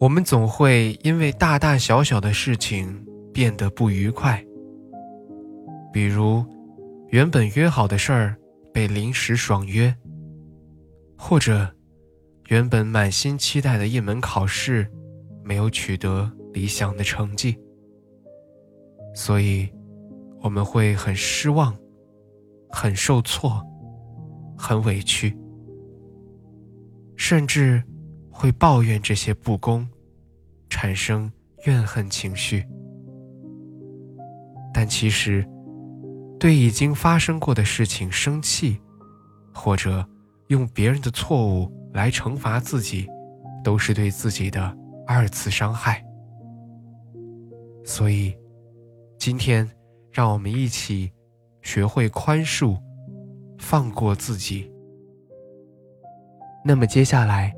我们总会因为大大小小的事情变得不愉快，比如原本约好的事儿被临时爽约，或者原本满心期待的一门考试没有取得理想的成绩，所以我们会很失望、很受挫、很委屈，甚至。会抱怨这些不公，产生怨恨情绪。但其实，对已经发生过的事情生气，或者用别人的错误来惩罚自己，都是对自己的二次伤害。所以，今天让我们一起学会宽恕，放过自己。那么接下来。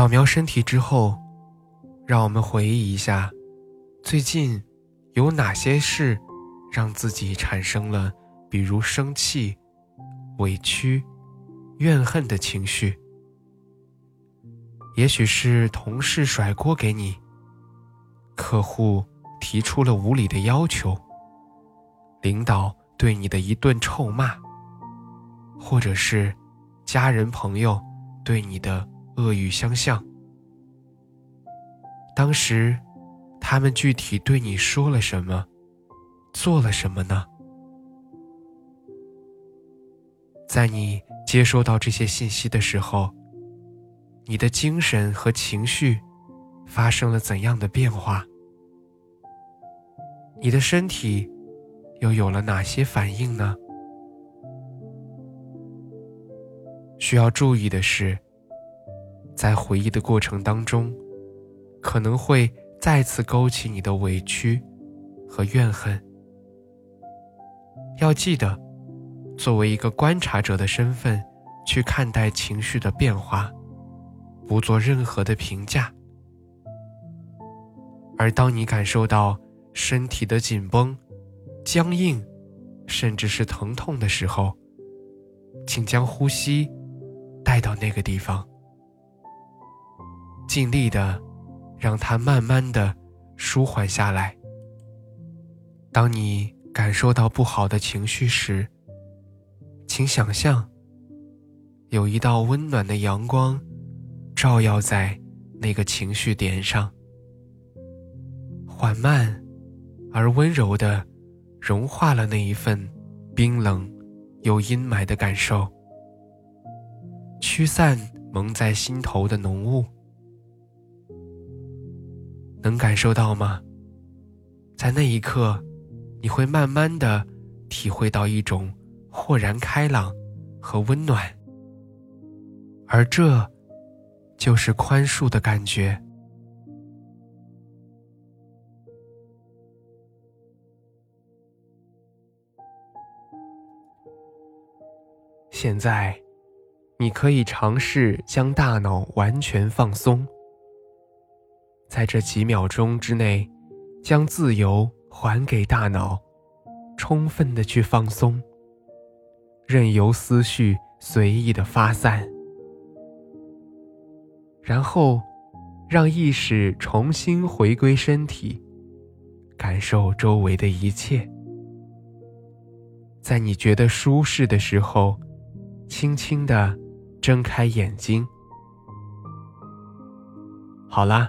扫描身体之后，让我们回忆一下，最近有哪些事让自己产生了，比如生气、委屈、怨恨的情绪。也许是同事甩锅给你。客户提出了无理的要求，领导对你的一顿臭骂，或者是家人朋友对你的恶语相向，当时他们具体对你说了什么，做了什么呢？在你接收到这些信息的时候，你的精神和情绪发生了怎样的变化？你的身体又有了哪些反应呢？需要注意的是，在回忆的过程当中，可能会再次勾起你的委屈和怨恨。要记得，作为一个观察者的身份去看待情绪的变化，不做任何的评价。而当你感受到，身体的紧绷、僵硬，甚至是疼痛的时候，请将呼吸带到那个地方，尽力的让它慢慢的舒缓下来。当你感受到不好的情绪时，请想象有一道温暖的阳光照耀在那个情绪点上，缓慢。而温柔的，融化了那一份冰冷又阴霾的感受，驱散蒙在心头的浓雾。能感受到吗？在那一刻，你会慢慢的体会到一种豁然开朗和温暖，而这，就是宽恕的感觉。现在，你可以尝试将大脑完全放松，在这几秒钟之内，将自由还给大脑，充分的去放松，任由思绪随意的发散，然后让意识重新回归身体，感受周围的一切，在你觉得舒适的时候。轻轻的睁开眼睛。好啦，